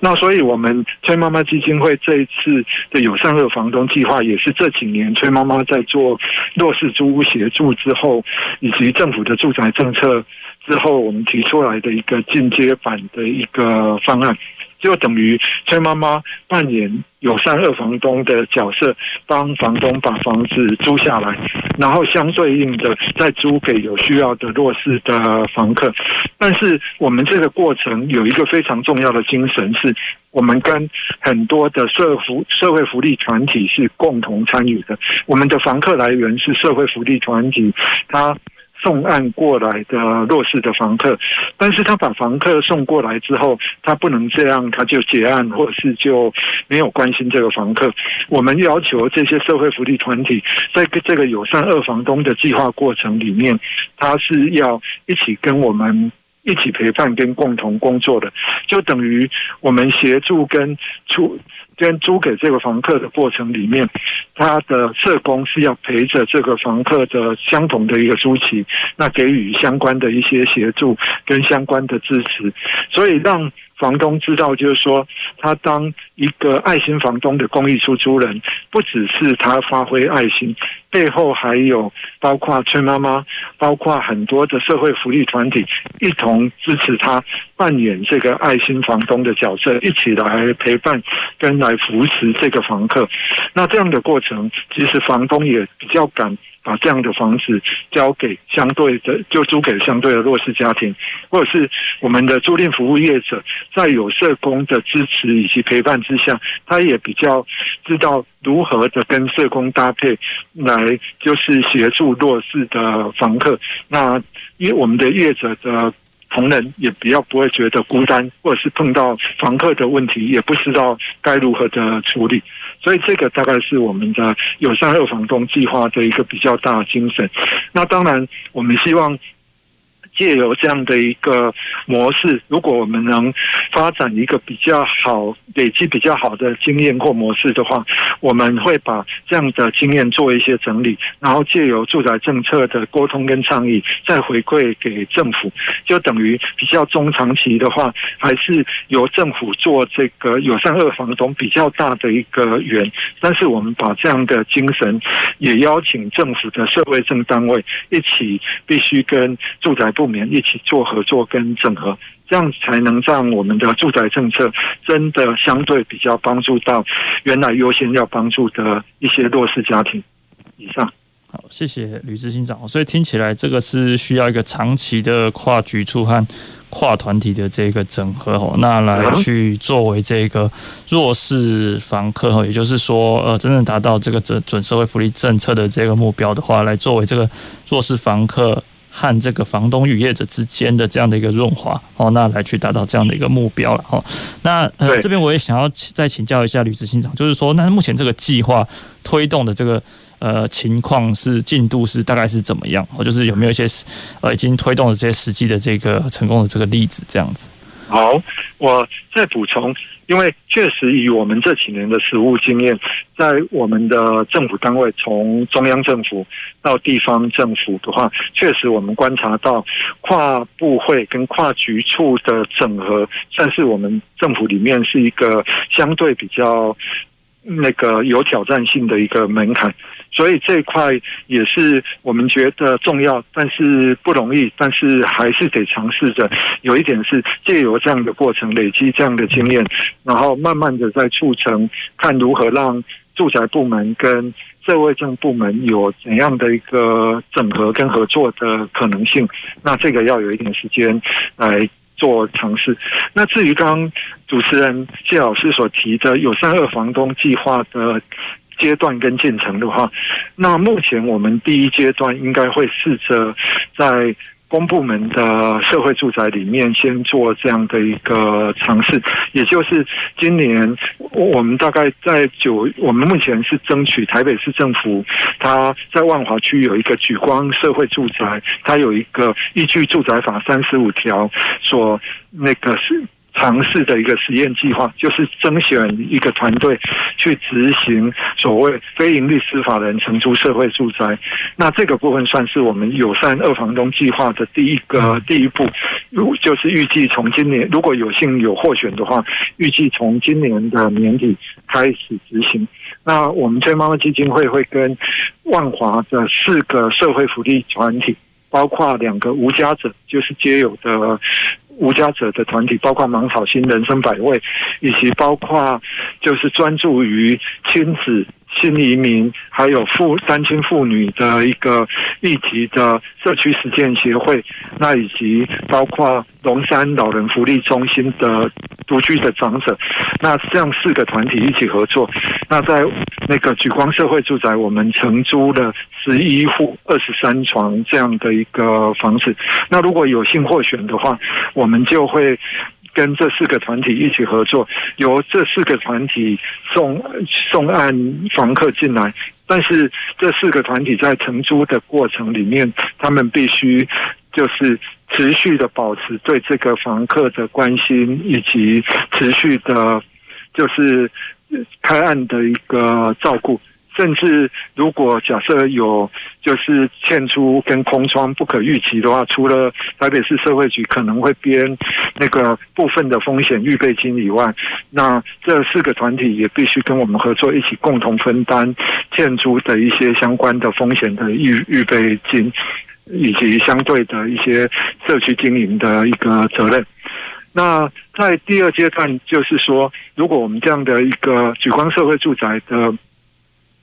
那所以我们崔妈妈基金会这一次的友善二房东计划，也是这几年崔妈妈在做弱势租屋协助之后，以及政府的住宅政策之后，我们提出来的一个进阶版的一个方案。就等于崔妈妈扮演友善二房东的角色，帮房东把房子租下来，然后相对应的再租给有需要的弱势的房客。但是我们这个过程有一个非常重要的精神，是我们跟很多的社福社会福利团体是共同参与的。我们的房客来源是社会福利团体，他。送案过来的弱势的房客，但是他把房客送过来之后，他不能这样，他就结案，或者是就没有关心这个房客。我们要求这些社会福利团体，在这个友善二房东的计划过程里面，他是要一起跟我们一起陪伴跟共同工作的，就等于我们协助跟出。跟租给这个房客的过程里面，他的社工是要陪着这个房客的相同的一个租期，那给予相关的一些协助跟相关的支持，所以让。房东知道，就是说，他当一个爱心房东的公益出租人，不只是他发挥爱心，背后还有包括崔妈妈，包括很多的社会福利团体一同支持他扮演这个爱心房东的角色，一起来陪伴跟来扶持这个房客。那这样的过程，其实房东也比较敢。把这样的房子交给相对的，就租给相对的弱势家庭，或者是我们的租赁服务业者，在有社工的支持以及陪伴之下，他也比较知道如何的跟社工搭配，来就是协助弱势的房客。那因为我们的业者的同仁也比较不会觉得孤单，或者是碰到房客的问题，也不知道该如何的处理。所以这个大概是我们的友善二房东计划的一个比较大的精神。那当然，我们希望。借由这样的一个模式，如果我们能发展一个比较好、累积比较好的经验或模式的话，我们会把这样的经验做一些整理，然后借由住宅政策的沟通跟倡议，再回馈给政府，就等于比较中长期的话，还是由政府做这个友善二房东比较大的一个圆。但是我们把这样的精神，也邀请政府的社会政单位一起，必须跟住宅部。部门一起做合作跟整合，这样才能让我们的住宅政策真的相对比较帮助到原来优先要帮助的一些弱势家庭。以上，好，谢谢吕执行长。所以听起来这个是需要一个长期的跨局处和跨团体的这个整合哦，那来去作为这个弱势房客哦，也就是说，呃，真正达到这个准准社会福利政策的这个目标的话，来作为这个弱势房客。和这个房东与业者之间的这样的一个润滑哦，那来去达到这样的一个目标了哦。那呃，这边我也想要再请教一下吕执行长，就是说，那目前这个计划推动的这个呃情况是进度是大概是怎么样？哦，就是有没有一些呃已经推动的这些实际的这个成功的这个例子这样子？好，我再补充。因为确实以我们这几年的实务经验，在我们的政府单位，从中央政府到地方政府的话，确实我们观察到跨部会跟跨局处的整合，算是我们政府里面是一个相对比较那个有挑战性的一个门槛。所以这一块也是我们觉得重要，但是不容易，但是还是得尝试着。有一点是借由这样的过程累积这样的经验，然后慢慢的在促成，看如何让住宅部门跟社会政部门有怎样的一个整合跟合作的可能性。那这个要有一点时间来做尝试。那至于刚刚主持人谢老师所提的友善二房东计划的。阶段跟进程的话，那目前我们第一阶段应该会试着在公部门的社会住宅里面先做这样的一个尝试，也就是今年我们大概在九，我们目前是争取台北市政府，它在万华区有一个莒光社会住宅，它有一个依据住宅法三十五条所那个是。尝试的一个实验计划，就是征选一个团队去执行所谓非营利司法人承租社会住宅。那这个部分算是我们友善二房东计划的第一个第一步，如就是预计从今年如果有幸有获选的话，预计从今年的年底开始执行。那我们崔妈妈基金会会跟万华的四个社会福利团体，包括两个无家者，就是皆有的。无家者的团体，包括芒草心、人生百味，以及包括就是专注于亲子、新移民，还有妇单亲妇女的一个议题的社区实践协会，那以及包括龙山老人福利中心的独居的长者，那这样四个团体一起合作，那在那个莒光社会住宅，我们承租了十一户二十三床这样的一个房子，那如果有幸获选的话，我们就会。跟这四个团体一起合作，由这四个团体送送案房客进来，但是这四个团体在承租的过程里面，他们必须就是持续的保持对这个房客的关心，以及持续的，就是开案的一个照顾。甚至如果假设有就是欠租跟空窗不可预期的话，除了台北市社会局可能会编那个部分的风险预备金以外，那这四个团体也必须跟我们合作，一起共同分担欠租的一些相关的风险的预预备金，以及相对的一些社区经营的一个责任。那在第二阶段，就是说，如果我们这样的一个莒光社会住宅的。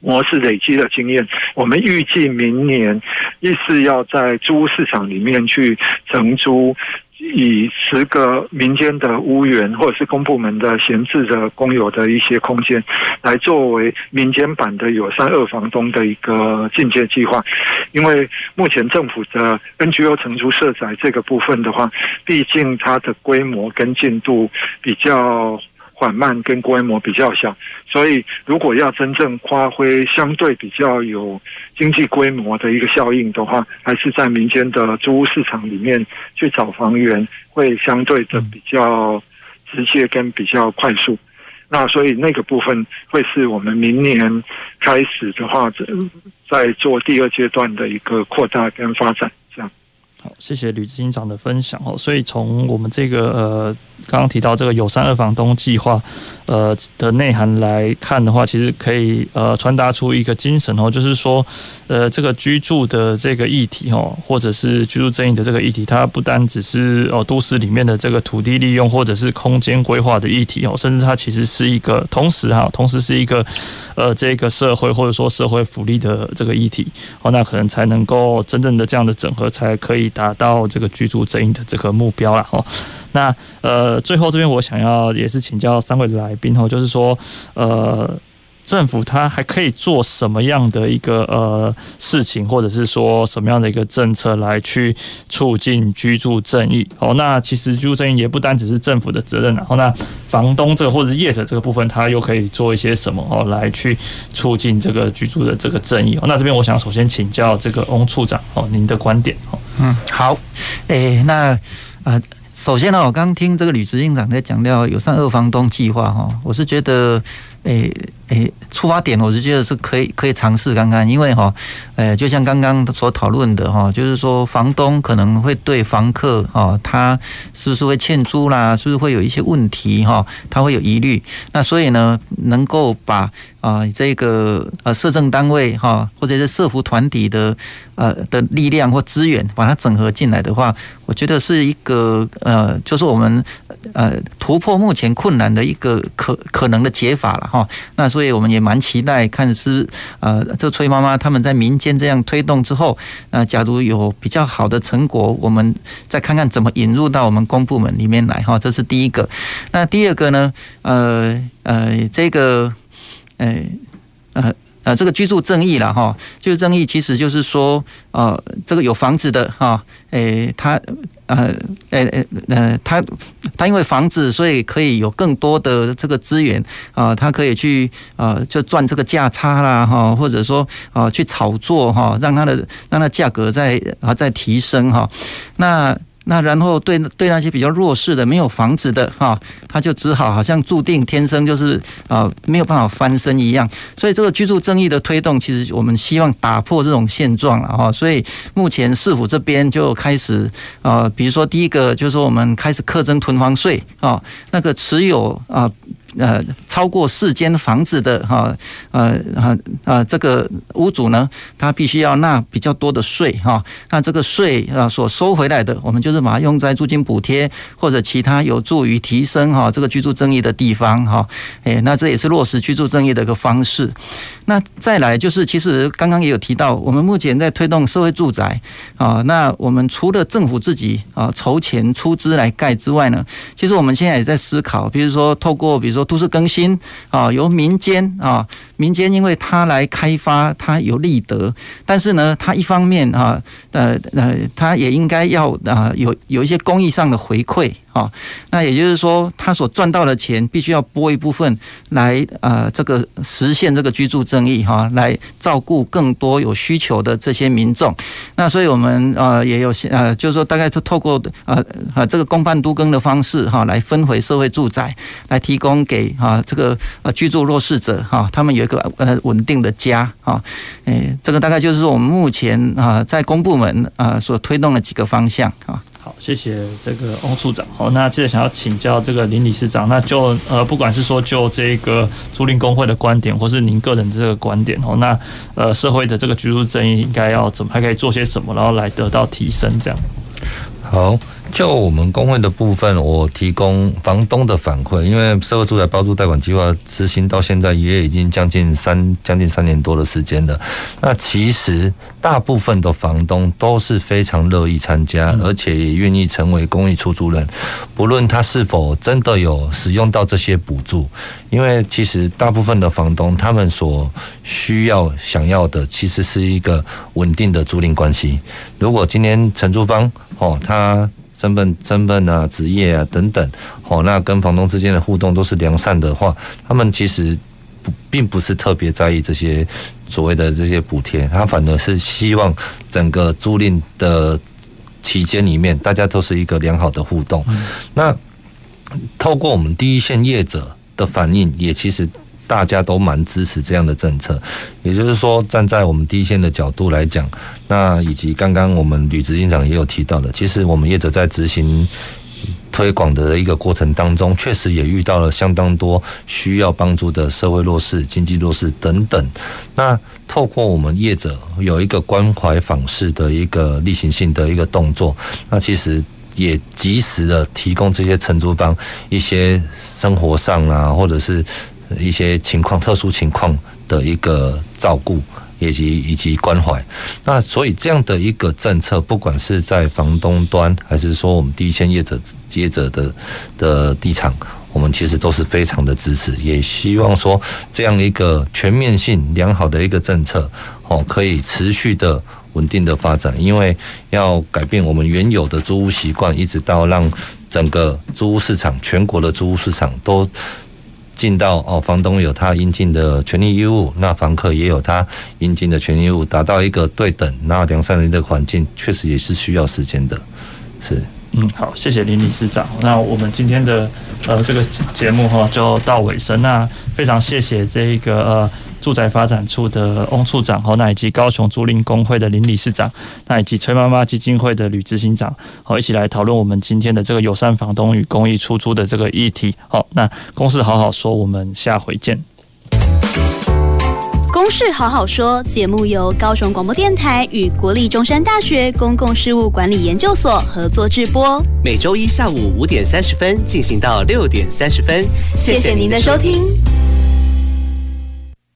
模式累积的经验，我们预计明年一是要在租屋市场里面去承租，以十个民间的屋源或者是公部门的闲置的公有的一些空间，来作为民间版的友善二房东的一个进阶计划。因为目前政府的 NGO 承租社宅这个部分的话，毕竟它的规模跟进度比较。缓慢跟规模比较小，所以如果要真正发挥相对比较有经济规模的一个效应的话，还是在民间的租屋市场里面去找房源，会相对的比较直接跟比较快速。那所以那个部分会是我们明年开始的话，在做第二阶段的一个扩大跟发展。这样好，谢谢吕执行长的分享哦。所以从我们这个呃刚刚提到这个友善二房东计划呃的内涵来看的话，其实可以呃传达出一个精神哦，就是说呃这个居住的这个议题哦，或者是居住正义的这个议题，它不单只是哦都市里面的这个土地利用或者是空间规划的议题哦，甚至它其实是一个同时哈，同时是一个呃这个社会或者说社会福利的这个议题哦，那可能才能够真正的这样的整合才可以。达到这个居住正义的这个目标了哦。那呃，呃最后这边我想要也是请教三位来宾哈，就是说呃，政府它还可以做什么样的一个呃事情，或者是说什么样的一个政策来去促进居住正义？哦，那其实居住正义也不单只是政府的责任，然后那房东这个或者是业者这个部分，他又可以做一些什么哦，来去促进这个居住的这个正义？哦，那这边我想首先请教这个翁处长哦，您的观点哦。嗯，好，诶、那呃，首先呢，我刚听这个吕执行长在讲到友善二房东计划哈，我是觉得，诶、诶，出发点我是觉得是可以可以尝试看看，因为哈，诶，就像刚刚所讨论的哈，就是说房东可能会对房客哈，他是不是会欠租啦，是不是会有一些问题哈，他会有疑虑。那所以呢，能够把啊这个呃社政单位哈，或者是社福团体的呃的力量或资源，把它整合进来的话，我觉得是一个呃，就是我们呃突破目前困难的一个可可能的解法了哈。那所以。我们也蛮期待看是呃，这崔妈妈他们在民间这样推动之后，那假如有比较好的成果，我们再看看怎么引入到我们公部门里面来哈。这是第一个。那第二个呢？呃呃，这个呃呃呃，这个居住正义了哈。居住正义其实就是说，呃，这个有房子的哈，诶，他。呃，诶，呃，呃，他他因为房子，所以可以有更多的这个资源啊，他可以去啊，就赚这个价差啦，哈，或者说啊，去炒作哈，让他的让他价格在啊再提升哈。那那然后对对那些比较弱势的、没有房子的哈，他就只好好像注定天生就是啊没有办法翻身一样。所以这个居住正义的推动，其实我们希望打破这种现状了哈。所以目前市府这边就开始啊，比如说第一个就是说我们开始课征囤房税啊，那个持有啊。呃超过四间房子的哈，呃，呃，呃，这个屋主呢，他必须要纳比较多的税哈。那这个税啊，所收回来的，我们就是把它用在租金补贴或者其他有助于提升哈这个居住正义的地方哈。哎，那这也是落实居住正义的一个方式。那再来就是，其实刚刚也有提到，我们目前在推动社会住宅啊。那我们除了政府自己啊筹钱出资来盖之外呢，其实我们现在也在思考，比如说透过比如说都市更新啊，由民间啊，民间因为他来开发，他有利得，但是呢，他一方面啊，呃呃，他也应该要啊有有一些公益上的回馈。好，那也就是说，他所赚到的钱必须要拨一部分来呃，这个实现这个居住正义哈，来照顾更多有需求的这些民众。那所以我们呃也有些呃，就是说大概是透过呃呃这个公办都更的方式哈，来分回社会住宅，来提供给啊这个呃居住弱势者哈，他们有个呃稳定的家啊。诶，这个大概就是我们目前啊在公部门啊所推动的几个方向啊。好，谢谢这个翁处长。好，那接着想要请教这个林理事长，那就呃，不管是说就这个租赁工会的观点，或是您个人的这个观点哦，那呃，社会的这个居住正义应该要怎么，还可以做些什么，然后来得到提升，这样。好。就我们工会的部分，我提供房东的反馈，因为社会住宅包租贷款计划执行到现在也已经将近三将近三年多的时间了。那其实大部分的房东都是非常乐意参加，而且也愿意成为公益出租人，不论他是否真的有使用到这些补助。因为其实大部分的房东他们所需要想要的，其实是一个稳定的租赁关系。如果今天承租方哦他身份、身份啊、职业啊等等，好，那跟房东之间的互动都是良善的话，他们其实不并不是特别在意这些所谓的这些补贴，他反而是希望整个租赁的期间里面，大家都是一个良好的互动。那透过我们第一线业者的反应，也其实。大家都蛮支持这样的政策，也就是说，站在我们第一线的角度来讲，那以及刚刚我们吕执行长也有提到的，其实我们业者在执行推广的一个过程当中，确实也遇到了相当多需要帮助的社会弱势、经济弱势等等。那透过我们业者有一个关怀访视的一个例行性的一个动作，那其实也及时的提供这些承租方一些生活上啊，或者是。一些情况、特殊情况的一个照顾，以及以及关怀。那所以这样的一个政策，不管是在房东端，还是说我们第一线业者接着的的地产，我们其实都是非常的支持，也希望说这样一个全面性良好的一个政策，哦，可以持续的稳定的发展。因为要改变我们原有的租屋习惯，一直到让整个租屋市场、全国的租屋市场都。尽到哦，房东有他应尽的权利义务，那房客也有他应尽的权利义务，达到一个对等、那良善的一个环境，确实也是需要时间的。是，嗯，好，谢谢林理事长。那我们今天的呃这个节目哈就到尾声，那非常谢谢这一个呃。住宅发展处的翁处长，好，那以及高雄租赁公会的林理事长，那以及崔妈妈基金会的吕执行长，好，一起来讨论我们今天的这个友善房东与公益出租的这个议题。好，那公事好好说，我们下回见。公事好好说节目由高雄广播电台与国立中山大学公共事务管理研究所合作制播，每周一下午五点三十分进行到六点三十分。谢谢您的收听。